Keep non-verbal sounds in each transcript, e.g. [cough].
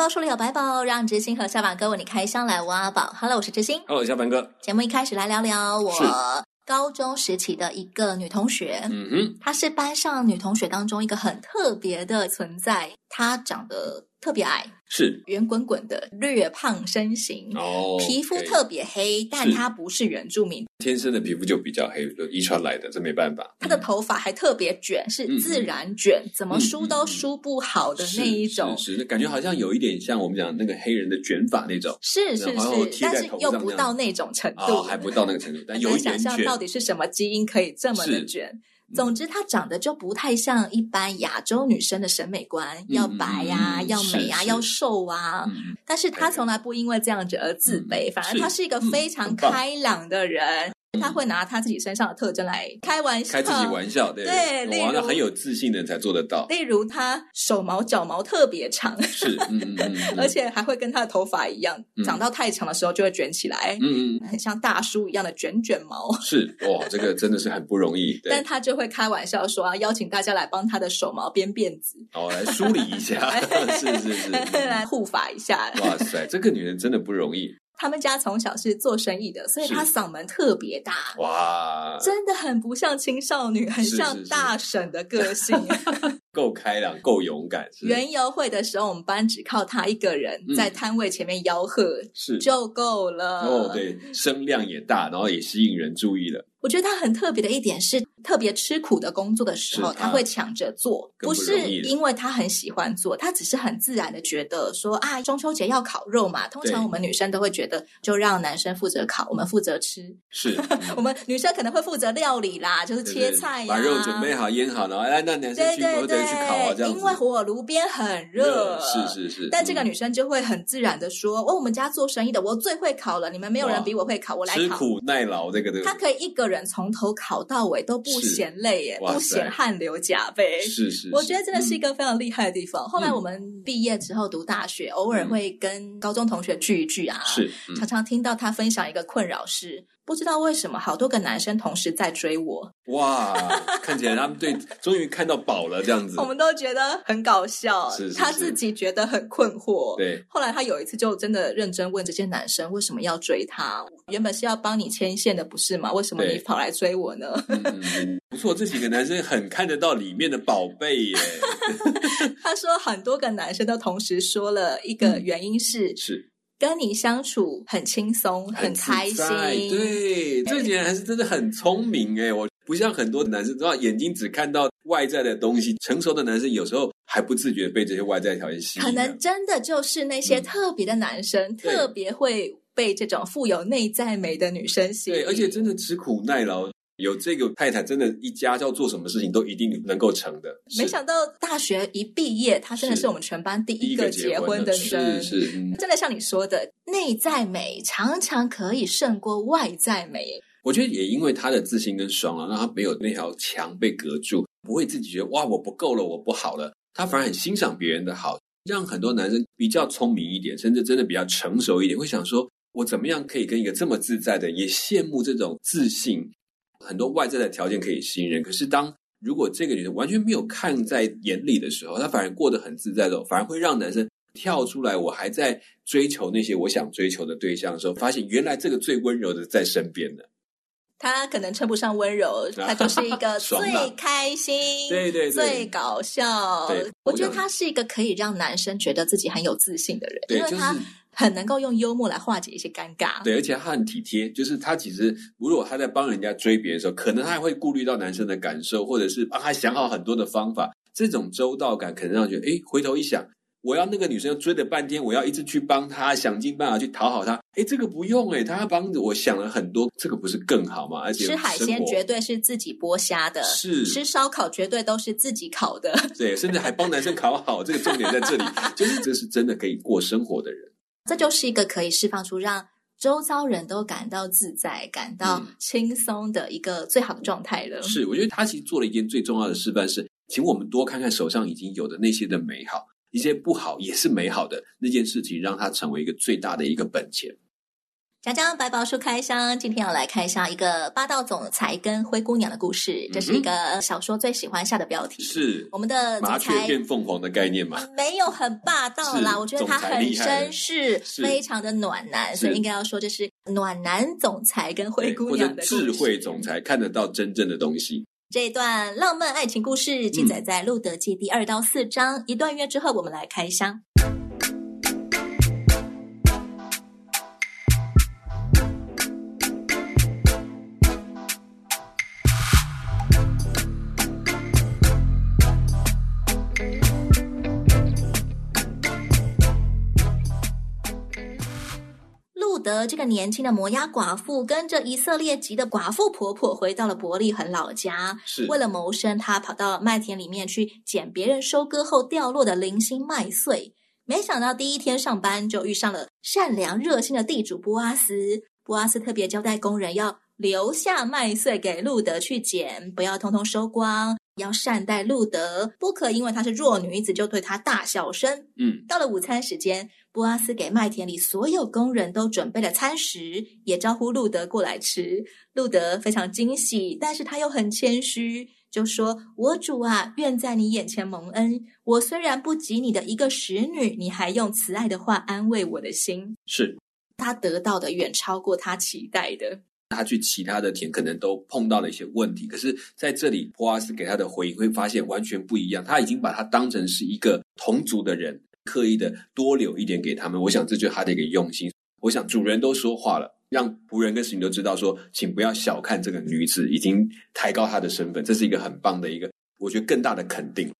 百宝书里有百宝，让知心和下板哥为你开箱来挖宝。Hello，我是知心。Hello，下板哥。节目一开始来聊聊我高中时期的一个女同学。嗯哼，她是班上女同学当中一个很特别的存在。她长得特别矮。是。圆滚滚的略胖身形哦，皮肤特别黑，但他不是原住民，天生的皮肤就比较黑，就遗传来的，这没办法。他的头发还特别卷，是自然卷，怎么梳都梳不好的那一种，是是，感觉好像有一点像我们讲那个黑人的卷发那种，是是是，但是又不到那种程度，还不到那个程度，但有一点想象到底是什么基因可以这么的卷。总之，她长得就不太像一般亚洲女生的审美观，嗯、要白呀、要美呀，要瘦啊。嗯、但是她从来不因为这样子而自卑，嗯、反而她是一个非常开朗的人。他会拿他自己身上的特征来开玩笑，开自己玩笑，对对，例如很有自信的人才做得到。例如他手毛脚毛特别长，是，嗯嗯嗯，[laughs] 而且还会跟他的头发一样，长到太长的时候就会卷起来，嗯嗯，很像大叔一样的卷卷毛。是哇，这个真的是很不容易。但他就会开玩笑说啊，邀请大家来帮他的手毛编辫子，哦，来梳理一下，[laughs] 是是是，[laughs] 来护发一下。哇塞，这个女人真的不容易。他们家从小是做生意的，所以他嗓门特别大。哇，真的很不像青少女，很像大婶的个性。[laughs] 够开朗，够勇敢。园游会的时候，我们班只靠他一个人在摊位前面吆喝，是就够了。哦，对，声量也大，然后也吸引人注意了。我觉得他很特别的一点是，特别吃苦的工作的时候，他会抢着做，不是因为他很喜欢做，他只是很自然的觉得说啊，中秋节要烤肉嘛，通常我们女生都会觉得，就让男生负责烤，我们负责吃。是，[laughs] 我们女生可能会负责料理啦，就是切菜呀，把肉准备好腌好，然后哎，那男生去负责去烤啊，这样子。因为火炉边很热，是是是。但这个女生就会很自然的说，哦，我们家做生意的，我最会烤了，你们没有人比我会烤，我来烤。吃苦耐劳，这个这个。他可以一个人从头烤到尾都不嫌累耶，不嫌汗流浃背。是是，我觉得真的是一个非常厉害的地方。后来我们毕业之后读大学，偶尔会跟高中同学聚一聚啊，是常常听到他分享一个困扰是。不知道为什么，好多个男生同时在追我。哇，看起来他们对，终于看到宝了这样子。我们都觉得很搞笑，是是是，他自己觉得很困惑。对，后来他有一次就真的认真问这些男生为什么要追他。原本是要帮你牵线的，不是吗？为什么你跑来追我呢？[laughs] 不错，这几个男生很看得到里面的宝贝耶。[laughs] 他说很多个男生都同时说了一个原因是、嗯、是。跟你相处很轻松，很开心。对，这几人还是真的很聪明哎！我不像很多男生，知道眼睛只看到外在的东西。成熟的男生有时候还不自觉被这些外在条件吸引。可能真的就是那些特别的男生，嗯、特别会被这种富有内在美的女生吸引。对，而且真的吃苦耐劳。有这个太太，真的，一家要做什么事情都一定能够成的。没想到大学一毕业，她真的是我们全班第一个结婚的人。是是，真的像你说的，内在美常常可以胜过外在美。我觉得也因为她的自信跟爽朗，让她没有那条墙被隔住，不会自己觉得哇，我不够了，我不好了。她反而很欣赏别人的好，让很多男生比较聪明一点，甚至真的比较成熟一点，会想说，我怎么样可以跟一个这么自在的，也羡慕这种自信。很多外在的条件可以吸引人，可是当如果这个女生完全没有看在眼里的时候，她反而过得很自在的，反而会让男生跳出来。我还在追求那些我想追求的对象的时候，发现原来这个最温柔的在身边呢。他可能称不上温柔，他就是一个最 [laughs] 开心、对对对，最搞笑。对，我觉得他是一个可以让男生觉得自己很有自信的人，因为他。很能够用幽默来化解一些尴尬，对，而且他很体贴。就是他其实，如果他在帮人家追别人的时候，可能他还会顾虑到男生的感受，或者是帮他想好很多的方法。这种周到感，可能让觉得，哎，回头一想，我要那个女生追了半天，我要一直去帮她，想尽办法去讨好她。哎，这个不用，哎，他帮着我想了很多，这个不是更好吗？而且吃海鲜绝对是自己剥虾的，是吃烧烤绝对都是自己烤的，对，甚至还帮男生烤好。这个重点在这里，[laughs] 就是这是真的可以过生活的人。这就是一个可以释放出让周遭人都感到自在、感到轻松的一个最好的状态了。是，我觉得他其实做了一件最重要的示范是，请我们多看看手上已经有的那些的美好，一些不好也是美好的那件事情，让它成为一个最大的一个本钱。讲讲百宝书开箱，今天要来开箱一个霸道总裁跟灰姑娘的故事。这是一个小说最喜欢下的标题，是我们的麻雀变凤凰的概念吗？没有很霸道啦，我觉得他很绅士，非常的暖男，所以应该要说这是暖男总裁跟灰姑娘的。智慧总裁看得到真正的东西。这一段浪漫爱情故事记载在《路德记》第二到四章。嗯、一段月之后，我们来开箱。得这个年轻的摩押寡妇跟着以色列籍的寡妇婆婆回到了伯利恒老家，是为了谋生，她跑到麦田里面去捡别人收割后掉落的零星麦穗。没想到第一天上班就遇上了善良热心的地主波阿斯。波阿斯特别交代工人要留下麦穗给路德去捡，不要通通收光，要善待路德，不可因为她是弱女子就对她大小声。嗯，到了午餐时间。波阿斯给麦田里所有工人都准备了餐食，也招呼路德过来吃。路德非常惊喜，但是他又很谦虚，就说：“我主啊，愿在你眼前蒙恩。我虽然不及你的一个使女，你还用慈爱的话安慰我的心。”是，他得到的远超过他期待的。他去其他的田，可能都碰到了一些问题，可是在这里，波阿斯给他的回应会发现完全不一样。他已经把他当成是一个同族的人。刻意的多留一点给他们，我想这就是他的一个用心。我想主人都说话了，让仆人跟使女都知道说，请不要小看这个女子，已经抬高她的身份，这是一个很棒的一个，我觉得更大的肯定。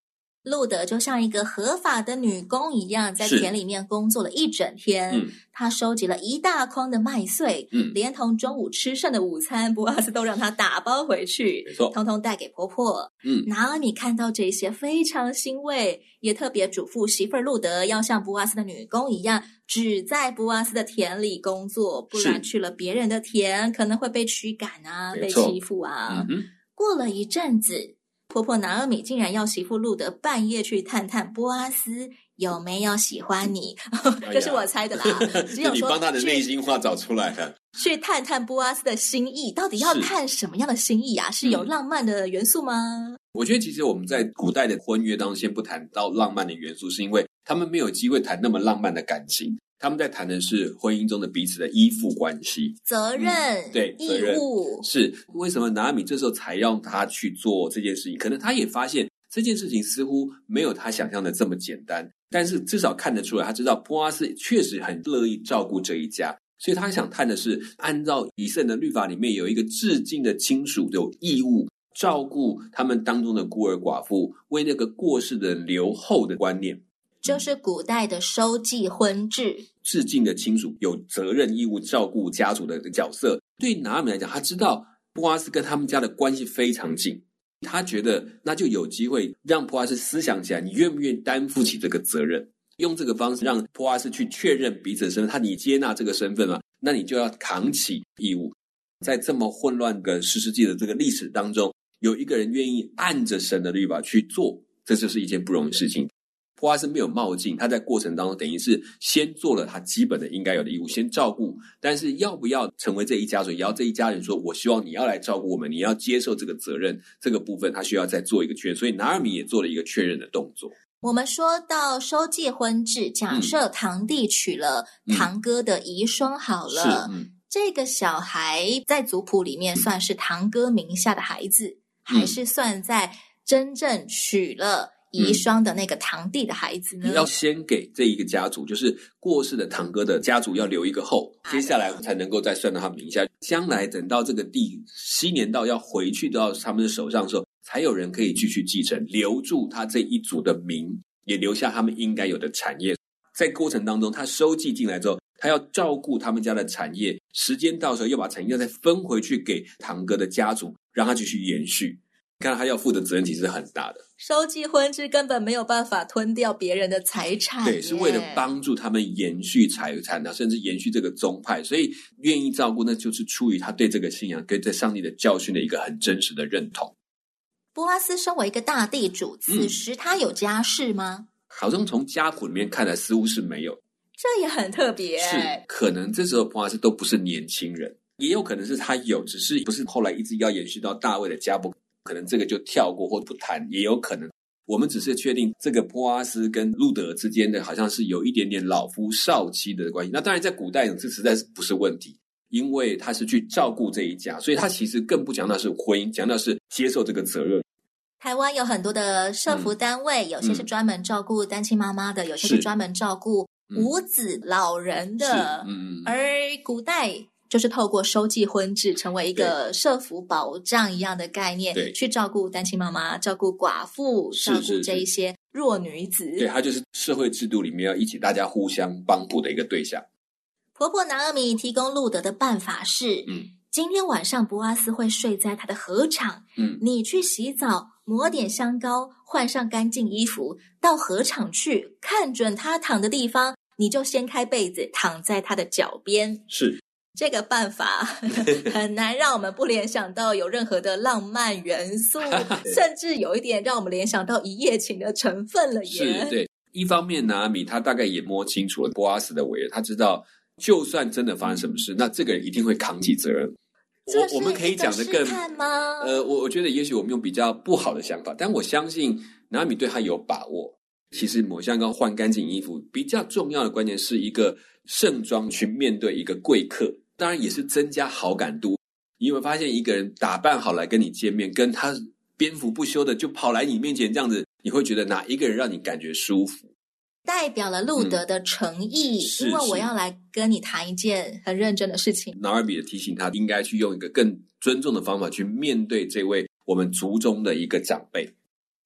路德就像一个合法的女工一样，在田里面工作了一整天。嗯，他收集了一大筐的麦穗，嗯，连同中午吃剩的午餐，波阿斯都让他打包回去，没错，通通带给婆婆。嗯，拿俄米看到这些非常欣慰，也特别嘱咐媳妇儿路德要像波阿斯的女工一样，只在波阿斯的田里工作，不然去了别人的田可能会被驱赶啊，被欺负啊。嗯，过了一阵子。婆婆拿俄米竟然要媳妇路德半夜去探探波阿斯有没有喜欢你，[laughs] [laughs] 这、哎、是我猜的啦。[laughs] 只有说你帮他的内心话找出来了，去探探波阿斯的心意，到底要探什么样的心意啊？是，是有浪漫的元素吗？嗯？我觉得其实我们在古代的婚约当中，先不谈到浪漫的元素，是因为他们没有机会谈那么浪漫的感情。他们在谈的是婚姻中的彼此的依附关系、责任、嗯、对义务。是为什么拿米这时候才让他去做这件事情？可能他也发现这件事情似乎没有他想象的这么简单，但是至少看得出来，他知道波阿斯确实很乐意照顾这一家，所以他想探的是，按照以色列的律法里面有一个致敬的亲属有义务照顾他们当中的孤儿寡妇，为那个过世的留后的观念。就是古代的收继婚制，致敬的亲属有责任义务照顾家族的角色。对拿俄米来讲，他知道波阿斯跟他们家的关系非常近，他觉得那就有机会让波阿斯思想起来，你愿不愿意担负起这个责任？用这个方式让波阿斯去确认彼此的身份。他你接纳这个身份了，那你就要扛起义务。在这么混乱的十世纪的这个历史当中，有一个人愿意按着神的律法去做，这就是一件不容易的事情。波阿斯没有冒进，他在过程当中等于是先做了他基本的应该有的义务，先照顾。但是要不要成为这一家族，也要这一家人说：“我希望你要来照顾我们，你要接受这个责任。”这个部分他需要再做一个确认，所以拿二米也做了一个确认的动作。我们说到收继婚制，假设堂弟娶了堂哥的遗孀，好了，嗯嗯、这个小孩在族谱里面算是堂哥名下的孩子，嗯、还是算在真正娶了？遗孀的那个堂弟的孩子呢？要先给这一个家族，就是过世的堂哥的家族要留一个后，接下来才能够再算到他名下。将来等到这个地七年到要回去到他们的手上的时候，才有人可以继续继承，留住他这一组的名，也留下他们应该有的产业。在过程当中，他收继进来之后，他要照顾他们家的产业，时间到时候又把产业再分回去给堂哥的家族，让他继续延续。看他要负的责任其实很大的。收继婚制根本没有办法吞掉别人的财产，对，是为了帮助他们延续财产啊，甚至延续这个宗派，所以愿意照顾，那就是出于他对这个信仰跟对上帝的教训的一个很真实的认同。波阿斯身为一个大地主，此时他有家室吗？嗯、好像从家谱里面看来，似乎是没有。这也很特别，是可能这时候波阿斯都不是年轻人，也有可能是他有，只是不是后来一直要延续到大卫的家谱。可能这个就跳过或不谈，也有可能。我们只是确定这个波阿斯跟路德之间的好像是有一点点老夫少妻的关系。那当然，在古代这实在是不是问题，因为他是去照顾这一家，所以他其实更不强调是婚姻，强调是接受这个责任。台湾有很多的社福单位，嗯、有些是专门照顾单亲妈妈的，嗯、有些是专门照顾无子老人的。嗯，而古代。就是透过收寄婚制，成为一个社福保障一样的概念，对，去照顾单亲妈妈、照顾寡妇、照顾这一些弱女子。对，她就是社会制度里面要一起大家互相帮助的一个对象。婆婆拿阿米提供路德的办法是：嗯，今天晚上博阿斯会睡在他的河场，嗯，你去洗澡，抹点香膏，换上干净衣服，到河场去，看准他躺的地方，你就掀开被子，躺在他的脚边。是。这个办法 [laughs] 很难让我们不联想到有任何的浪漫元素，[laughs] 甚至有一点让我们联想到一夜情的成分了耶。是，对。一方面，拿俄米他大概也摸清楚了波阿斯的为人，他知道就算真的发生什么事，那这个人一定会扛起责任。我我们可以讲的更呃，我我觉得也许我们用比较不好的想法，但我相信拿米对他有把握。其实抹香膏、换干净衣服，比较重要的关键是一个盛装去面对一个贵客。当然也是增加好感度。你有没有发现，一个人打扮好来跟你见面，跟他蝙蝠不休的就跑来你面前这样子，你会觉得哪一个人让你感觉舒服？代表了路德的诚意，嗯、因为我要来跟你谈一件很认真的事情。拿俄米的提醒他，应该去用一个更尊重的方法去面对这位我们族中的一个长辈。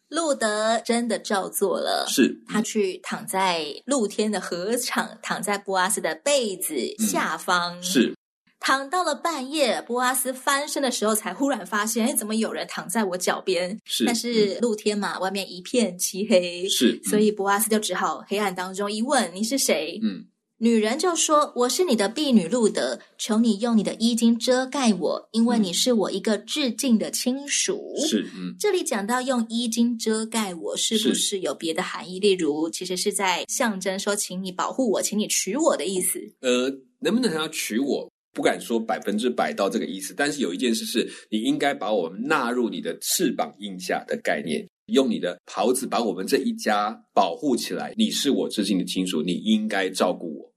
路德真的照做了，是他去躺在露天的河场，躺在波阿斯的被子下方，嗯、是。躺到了半夜，波阿斯翻身的时候，才忽然发现，哎，怎么有人躺在我脚边？是，但是露天嘛，嗯、外面一片漆黑，是，所以波阿斯就只好黑暗当中一问：“你是谁？”嗯，女人就说：“我是你的婢女路德，求你用你的衣襟遮盖我，因为你是我一个致敬的亲属。”是，嗯，这里讲到用衣襟遮盖我，是不是有别的含义？例如，其实是在象征说，请你保护我，请你娶我的意思。呃，能不能要娶我？不敢说百分之百到这个意思，但是有一件事是你应该把我们纳入你的翅膀印下的概念，用你的袍子把我们这一家保护起来。你是我至亲的亲属，你应该照顾我。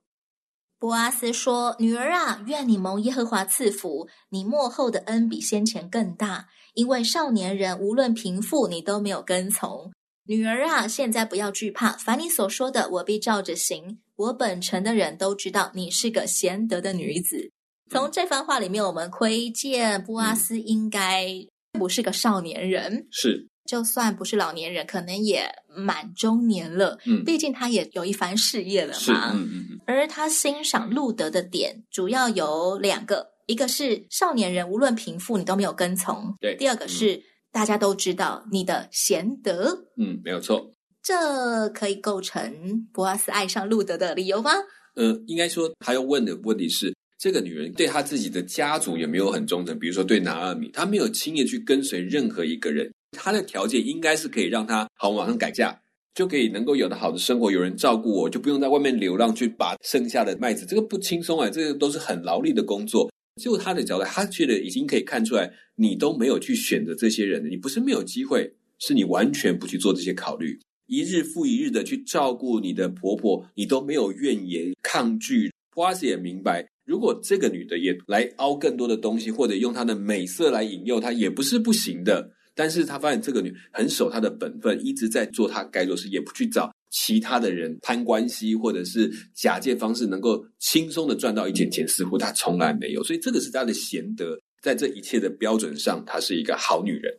波阿斯说：“女儿啊，愿你蒙耶和华赐福，你末后的恩比先前更大，因为少年人无论贫富，你都没有跟从。女儿啊，现在不要惧怕，凡你所说的，我必照着行。我本城的人都知道你是个贤德的女子。”从这番话里面，我们窥见波阿斯应该不是个少年人，是，就算不是老年人，可能也满中年了。嗯，毕竟他也有一番事业了嘛。嗯嗯嗯。而他欣赏路德的点主要有两个，一个是少年人无论贫富你都没有跟从，对。第二个是、嗯、大家都知道你的贤德，嗯，没有错。这可以构成博阿斯爱上路德的理由吗？呃，应该说他要问的问题是。这个女人对她自己的家族也没有很忠诚，比如说对拿阿米，她没有轻易去跟随任何一个人。她的条件应该是可以让她好马上改嫁，就可以能够有的好的生活，有人照顾我，就不用在外面流浪去拔剩下的麦子，这个不轻松啊，这个都是很劳力的工作。就她的角度，她觉得已经可以看出来，你都没有去选择这些人，你不是没有机会，是你完全不去做这些考虑，一日复一日的去照顾你的婆婆，你都没有怨言抗拒。波阿斯也明白。如果这个女的也来凹更多的东西，或者用她的美色来引诱她，也不是不行的。但是他发现这个女很守她的本分，一直在做她该做的事，也不去找其他的人攀关系，或者是假借方式能够轻松的赚到一点钱，似乎她从来没有。所以这个是她的贤德，在这一切的标准上，她是一个好女人。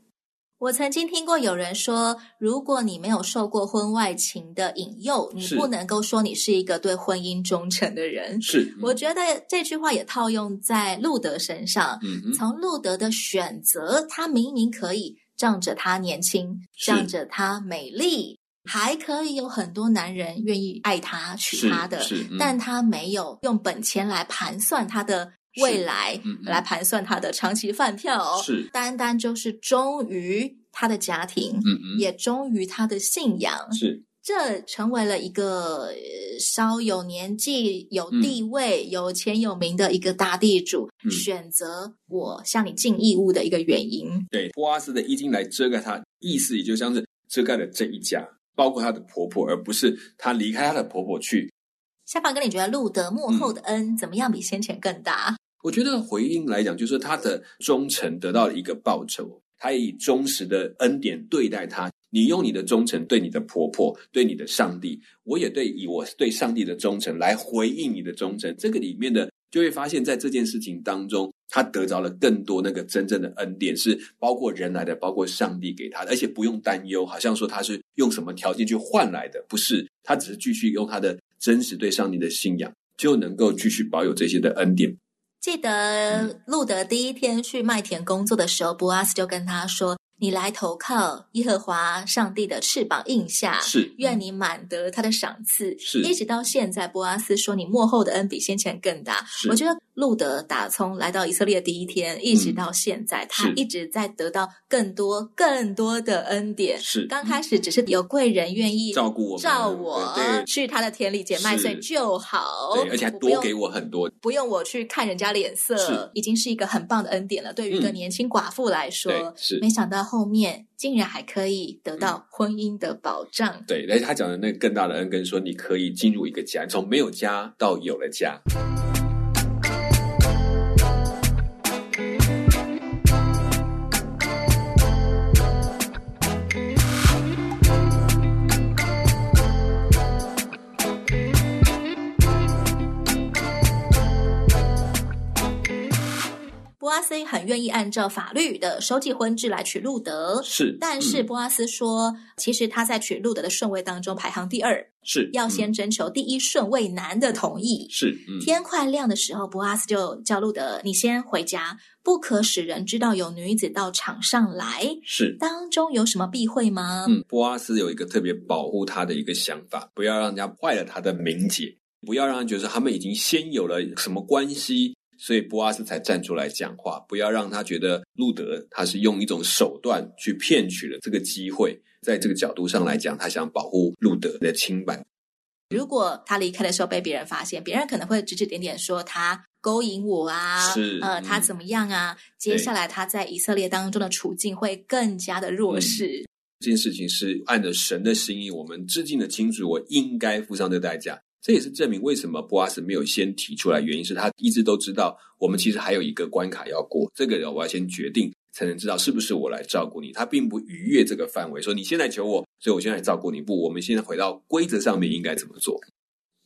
我曾经听过有人说，如果你没有受过婚外情的引诱，你不能够说你是一个对婚姻忠诚的人。是，嗯、我觉得这句话也套用在路德身上。嗯，从路德的选择，他明明可以仗着她年轻，仗着她美丽，还可以有很多男人愿意爱她、娶她的，但她没有用本钱来盘算她的未来，来盘算她的长期饭票，是。单单就是忠于她的家庭，也忠于她的信仰，是。这成为了一个稍有年纪、有地位、嗯、有钱有名的一个大地主，嗯、选择我向你尽义务的一个原因。对，波阿斯的衣襟来遮盖他，意思也就像是遮盖了这一家，包括她的婆婆，而不是她离开她的婆婆去。夏凡哥，你觉得路德幕后的恩怎么样？比先前更大？我觉得回应来讲，就是他的忠诚得到了一个报酬，他以忠实的恩典对待他。你用你的忠诚对你的婆婆，对你的上帝，我也对以我对上帝的忠诚来回应你的忠诚。这个里面的就会发现，在这件事情当中，他得着了更多那个真正的恩典，是包括人来的，包括上帝给他的，而且不用担忧，好像说他是用什么条件去换来的，不是，他只是继续用他的真实对上帝的信仰，就能够继续保有这些的恩典。记得路德第一天去麦田工作的时候，波阿斯就跟他说。你来投靠耶和华上帝的翅膀印下，是愿你满得他的赏赐。是一直到现在，波阿斯说你幕后的恩比先前更大。是我觉得路德打从来到以色列第一天，一直到现在，嗯、他一直在得到更多更多的恩典。是刚开始只是有贵人愿意照顾我，照我去他的田里捡麦穗就好，对，而且还多给我很多，不用我去看人家脸色，已经是一个很棒的恩典了。对于一个年轻寡妇来说，嗯、是没想到。后面竟然还可以得到婚姻的保障。嗯、对，而且他讲的那个更大的恩，跟说你可以进入一个家，从没有家到有了家。斯很愿意按照法律的收继婚制来娶路德，是。但是波阿斯说，嗯、其实他在娶路德的顺位当中排行第二，是要先征求第一顺位男的同意。是。嗯、天快亮的时候，波阿斯就叫路德：“你先回家，不可使人知道有女子到场上来。”是。当中有什么避讳吗？嗯，波阿斯有一个特别保护他的一个想法，不要让人家坏了他的名节，不要让人觉得他们已经先有了什么关系。所以波阿斯才站出来讲话，不要让他觉得路德他是用一种手段去骗取了这个机会。在这个角度上来讲，他想保护路德的清白。如果他离开的时候被别人发现，别人可能会指指点点说他勾引我啊，是呃，他怎么样啊？嗯、接下来他在以色列当中的处境会更加的弱势。嗯、这件事情是按着神的心意，我们致敬的清楚，我应该付上这代价。这也是证明为什么波阿斯没有先提出来，原因是他一直都知道我们其实还有一个关卡要过，这个我要先决定才能知道是不是我来照顾你。他并不逾越这个范围，说你现在求我，所以我现在来照顾你。不，我们现在回到规则上面应该怎么做？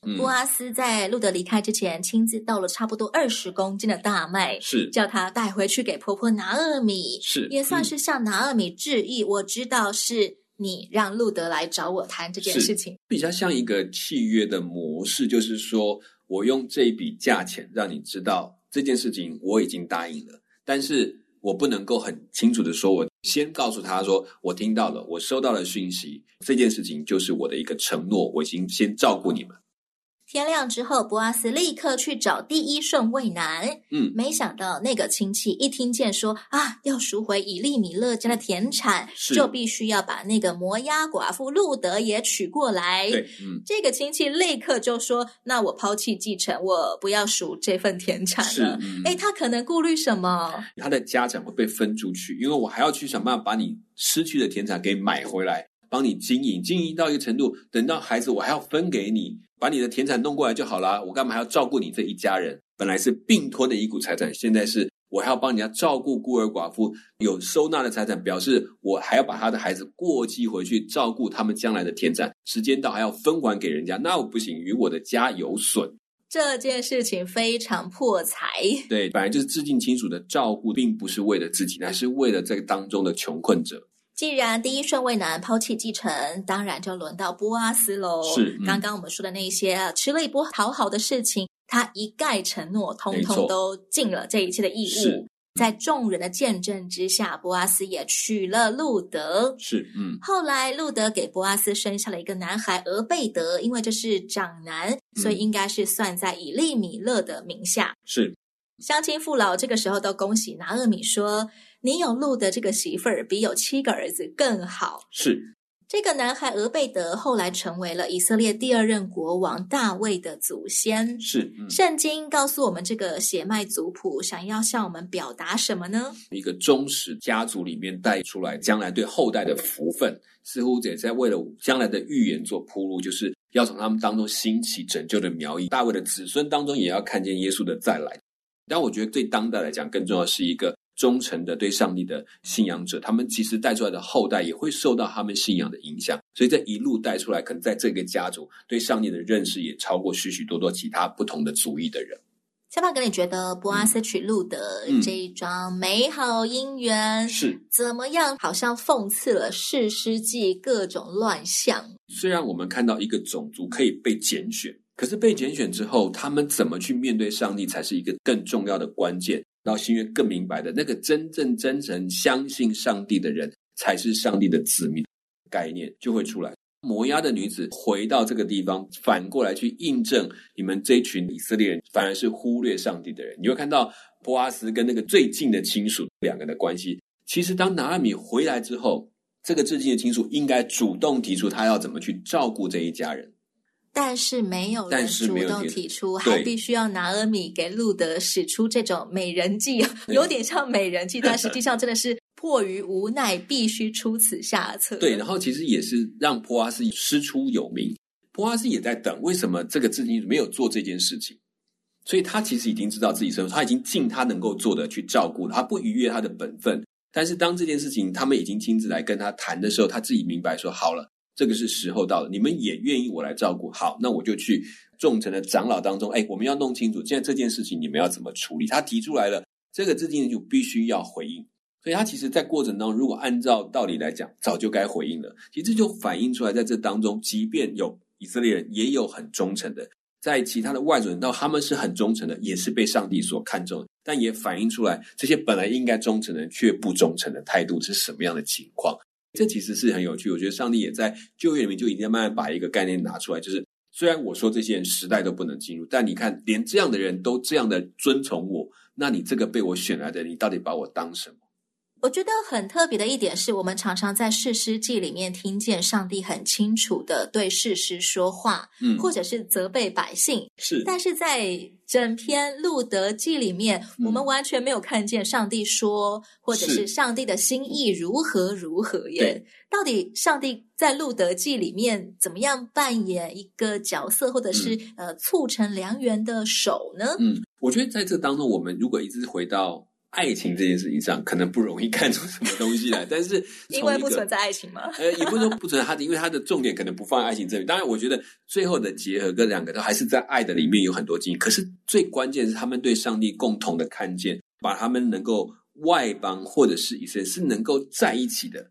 嗯，波阿斯在路德离开之前，亲自倒了差不多二十公斤的大麦，是叫他带回去给婆婆拿二米，是也算是向拿二米致意。嗯，我知道是。你让路德来找我谈这件事情，比较像一个契约的模式，就是说我用这一笔价钱让你知道这件事情我已经答应了，但是我不能够很清楚的说，我先告诉他说我听到了，我收到了讯息，这件事情就是我的一个承诺，我已经先照顾你们。天亮之后，博阿斯立刻去找第一顺位男。嗯，没想到那个亲戚一听见说啊，要赎回以利米勒家的田产，就必须要把那个摩押寡妇路德也娶过来。对，嗯，这个亲戚立刻就说：“那我抛弃继承，我不要赎这份田产了。嗯”哎，他可能顾虑什么？他的家产会被分出去，因为我还要去想办法把你失去的田产给买回来，帮你经营，经营到一个程度，等到孩子我还要分给你。把你的田产弄过来就好啦，我干嘛还要照顾你这一家人？本来是并吞的一股财产，现在是我还要帮人家照顾孤儿寡妇，有收纳的财产，表示我还要把他的孩子过继回去照顾他们将来的田产，时间到还要分还给人家，那我不行，与我的家有损。这件事情非常破财。对，本来就是致敬亲属的照顾，并不是为了自己，而是为了这个当中的穷困者。既然第一顺位男抛弃继承，当然就轮到波阿斯喽。是，嗯、刚刚我们说的那些吃了一波讨好的事情，他一概承诺，通通都尽了这一切的义务。在众人的见证之下，波阿斯也娶了路德。是，嗯。后来路德给波阿斯生下了一个男孩俄贝德，因为这是长男，所以应该是算在以利米勒的名下。是。乡亲父老这个时候都恭喜拿厄米说：“你有路的这个媳妇儿，比有七个儿子更好。”是。这个男孩俄贝德后来成为了以色列第二任国王大卫的祖先。是，嗯、圣经告诉我们，这个血脉族谱想要向我们表达什么呢？一个忠实家族里面带出来，将来对后代的福分，似乎也在为了将来的预言做铺路，就是要从他们当中兴起拯救的苗裔。大卫的子孙当中，也要看见耶稣的再来。但我觉得对当代来讲，更重要是一个。忠诚的对上帝的信仰者，他们其实带出来的后代也会受到他们信仰的影响，所以这一路带出来，可能在这个家族对上帝的认识也超过许许多多其他不同的族裔的人。小胖哥，你觉得博阿斯娶路的这一桩美好姻缘是怎么样？好像讽刺了世师记各种乱象。虽然我们看到一个种族可以被拣选，可是被拣选之后，他们怎么去面对上帝，才是一个更重要的关键。到新约更明白的那个真正真诚相信上帝的人，才是上帝的子民，概念就会出来。摩押的女子回到这个地方，反过来去印证你们这群以色列人反而是忽略上帝的人。你会看到波阿斯跟那个最近的亲属两个的关系。其实当拿俄米回来之后，这个最近的亲属应该主动提出他要怎么去照顾这一家人。但是没有人主动提出，还必须要拿阿米给路德使出这种美人计，[laughs] 有点像美人计，但实际上真的是迫于无奈，必须出此下策。对，然后其实也是让波阿斯师出有名，波阿斯也在等，为什么这个至亲没有做这件事情？所以他其实已经知道自己身份，他已经尽他能够做的去照顾了，他不逾越他的本分。但是当这件事情他们已经亲自来跟他谈的时候，他自己明白说好了。这个是时候到了，你们也愿意我来照顾，好，那我就去众城的长老当中，哎，我们要弄清楚，现在这件事情你们要怎么处理？他提出来了，这个至亲就必须要回应，所以他其实，在过程当中，如果按照道理来讲，早就该回应了。其实这就反映出来，在这当中，即便有以色列人，也有很忠诚的，在其他的外族人，到他们是很忠诚的，也是被上帝所看重，但也反映出来，这些本来应该忠诚的人，却不忠诚的态度是什么样的情况？这其实是很有趣，我觉得上帝也在旧约里面就已经慢慢把一个概念拿出来，就是虽然我说这些人时代都不能进入，但你看连这样的人都这样的遵从我，那你这个被我选来的，你到底把我当什么？我觉得很特别的一点是，我们常常在士师记里面听见上帝很清楚的对士师说话，嗯，或者是责备百姓，是。但是在整篇路德记里面，嗯，我们完全没有看见上帝说，或者是上帝的心意如何如何耶。到底上帝在路德记里面怎么样扮演一个角色，或者是，嗯，呃促成良缘的手呢？嗯，我觉得在这当中，我们如果一直回到。爱情这件事情上，可能不容易看出什么东西来，[laughs] 但是因为不存在爱情吗？[laughs] 呃，也不是说不存在，他的因为他的重点可能不放在爱情这里。当然，我觉得最后的结合跟两个都还是在爱的里面有很多经历。可是最关键是他们对上帝共同的看见，把他们能够外邦或者是以色列是能够在一起的，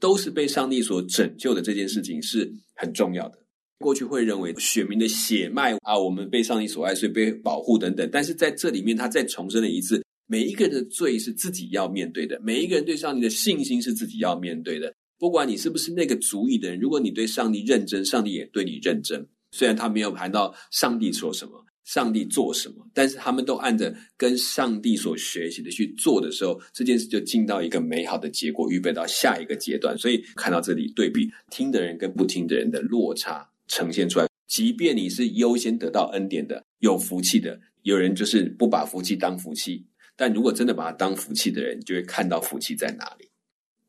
都是被上帝所拯救的这件事情是很重要的。过去会认为选民的血脉啊，我们被上帝所爱，所以被保护等等。但是在这里面，他再重申了一次。每一个人的罪是自己要面对的，每一个人对上帝的信心是自己要面对的。不管你是不是那个族裔的人，如果你对上帝认真，上帝也对你认真。虽然他没有谈到上帝说什么，上帝做什么，但是他们都按着跟上帝所学习的去做的时候，这件事就进到一个美好的结果，预备到下一个阶段。所以看到这里对比听的人跟不听的人的落差呈现出来，即便你是优先得到恩典的、有福气的，有人就是不把福气当福气。但如果真的把它当福气的人，你就会看到福气在哪里。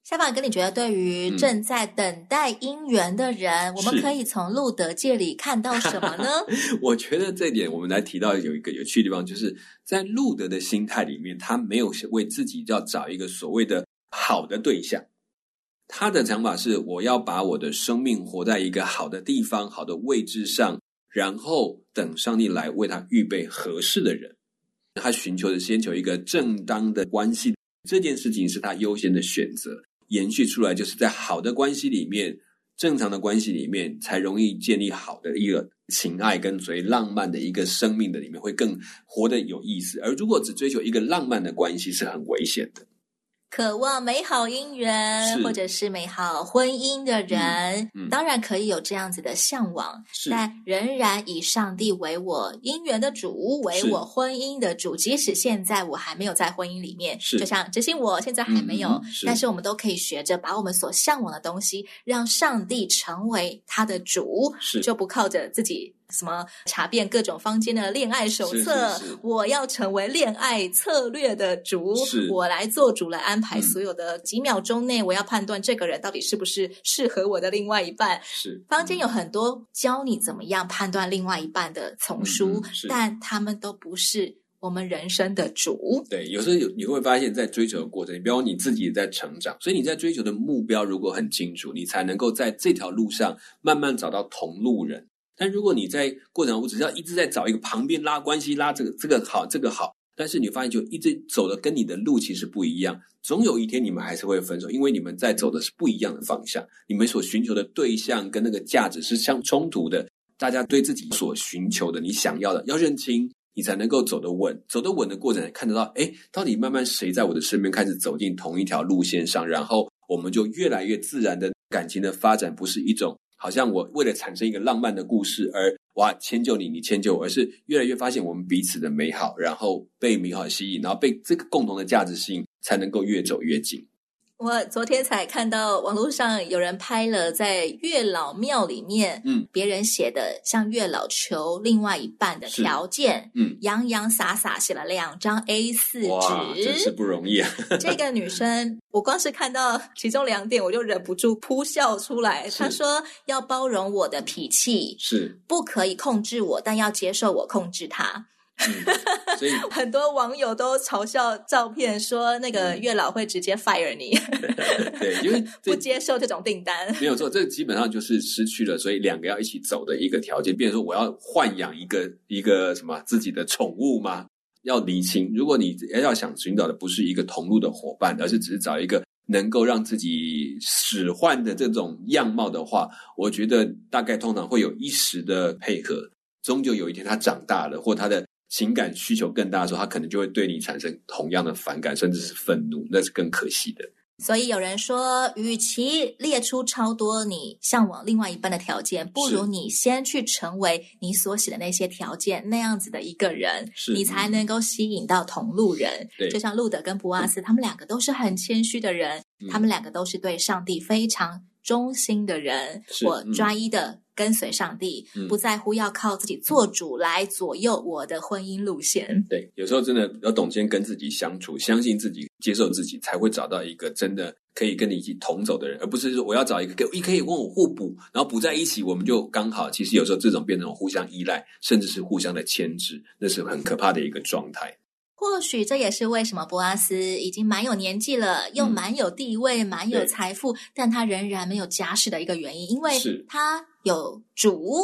小宝哥，你觉得对于正在等待姻缘的人，嗯、我们可以从路德界里看到什么呢？[laughs] 我觉得这点，我们来提到有一个有趣的地方，就是在路德的心态里面，他没有为自己要找一个所谓的好的对象。他的想法是，我要把我的生命活在一个好的地方、好的位置上，然后等上帝来为他预备合适的人。他寻求的先求一个正当的关系，这件事情是他优先的选择。延续出来，就是在好的关系里面正常的关系里面，才容易建立好的一个情爱跟所谓浪漫的一个生命的里面，会更活得有意思。而如果只追求一个浪漫的关系，是很危险的。渴望美好姻缘或者是美好婚姻的人，嗯嗯、当然可以有这样子的向往，但仍然以上帝为我姻缘的主，为我婚姻的主。即使现在我还没有在婚姻里面，就像执行我现在还没有，嗯、但是我们都可以学着把我们所向往的东西，让上帝成为他的主，就不靠着自己。什么查遍各种坊间的恋爱手册？是是是，我要成为恋爱策略的主，我来做主，来安排所有的几秒钟内，我要判断这个人到底是不是适合我的另外一半。是坊间有很多教你怎么样判断另外一半的丛书，嗯、但他们都不是我们人生的主。对，有时候有你会发现，在追求的过程，你比如你自己也在成长，所以你在追求的目标如果很清楚，你才能够在这条路上慢慢找到同路人。但如果你在过程我只要一直在找一个旁边拉关系，拉这个这个好，这个好，但是你发现就一直走的跟你的路其实不一样，总有一天你们还是会分手，因为你们在走的是不一样的方向，你们所寻求的对象跟那个价值是相冲突的。大家对自己所寻求的、你想要的要认清，你才能够走得稳。走得稳的过程，看得到，哎，到底慢慢谁在我的身边开始走进同一条路线上，然后我们就越来越自然的感情的发展，不是一种。好像我为了产生一个浪漫的故事而哇迁就你，你迁就我，而是越来越发现我们彼此的美好，然后被美好吸引，然后被这个共同的价值吸引，才能够越走越近。我昨天才看到网络上有人拍了在月老庙里面，嗯，别人写的向月老求另外一半的条件，嗯，洋洋洒洒写了两张 A 四纸，哇，真是不容易啊！[laughs] 这个女生，我光是看到其中两点，我就忍不住扑笑出来。她说要包容我的脾气，是不可以控制我，但要接受我控制她。嗯、所以 [laughs] 很多网友都嘲笑照片，说那个月老会直接 fire 你。[laughs] 对，因为 [laughs] 不接受这种订单。没有错，这基本上就是失去了，所以两个要一起走的一个条件。比如说，我要豢养一个一个什么自己的宠物吗？要厘清。如果你要想寻找的不是一个同路的伙伴，而是只是找一个能够让自己使唤的这种样貌的话，我觉得大概通常会有一时的配合，终究有一天他长大了，或他的。情感需求更大的时候，他可能就会对你产生同样的反感，甚至是愤怒，那是更可惜的。所以有人说，与其列出超多你向往另外一半的条件，不如你先去成为你所写的那些条件那样子的一个人，你才能够吸引到同路人。就像路德跟普瓦斯，嗯、他们两个都是很谦虚的人，嗯、他们两个都是对上帝非常忠心的人，是我专一的。跟随上帝，不在乎要靠自己做主来左右我的婚姻路线。对，有时候真的要懂先跟自己相处，相信自己，接受自己，才会找到一个真的可以跟你一起同走的人，而不是说我要找一个可以可以跟我互补，然后不在一起，我们就刚好。其实有时候这种变成互相依赖，甚至是互相的牵制，那是很可怕的一个状态。或许这也是为什么博阿斯已经蛮有年纪了，又蛮有地位、蛮有财富，但他仍然没有家室的一个原因，因为他有主，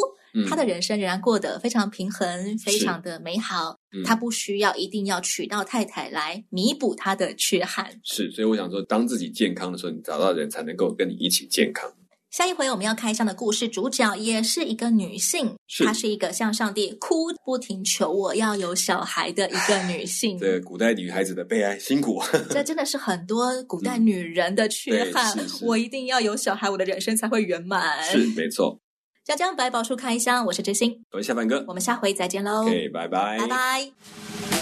他的人生仍然过得非常平衡，嗯、非常的美好。嗯、他不需要一定要娶到太太来弥补他的缺憾。是，所以我想说，当自己健康的时候，你找到人才能够跟你一起健康。下一回我们要开箱的故事主角也是一个女性，是她是一个向上帝哭不停求我要有小孩的一个女性。[laughs] 这古代女孩子的悲哀辛苦，[laughs] 这真的是很多古代女人的缺憾。嗯、我一定要有小孩，我的人生才会圆满。是没错。江江百宝书开箱，我是知心，我是小凡哥，我们下回再见喽。OK，拜拜，拜拜。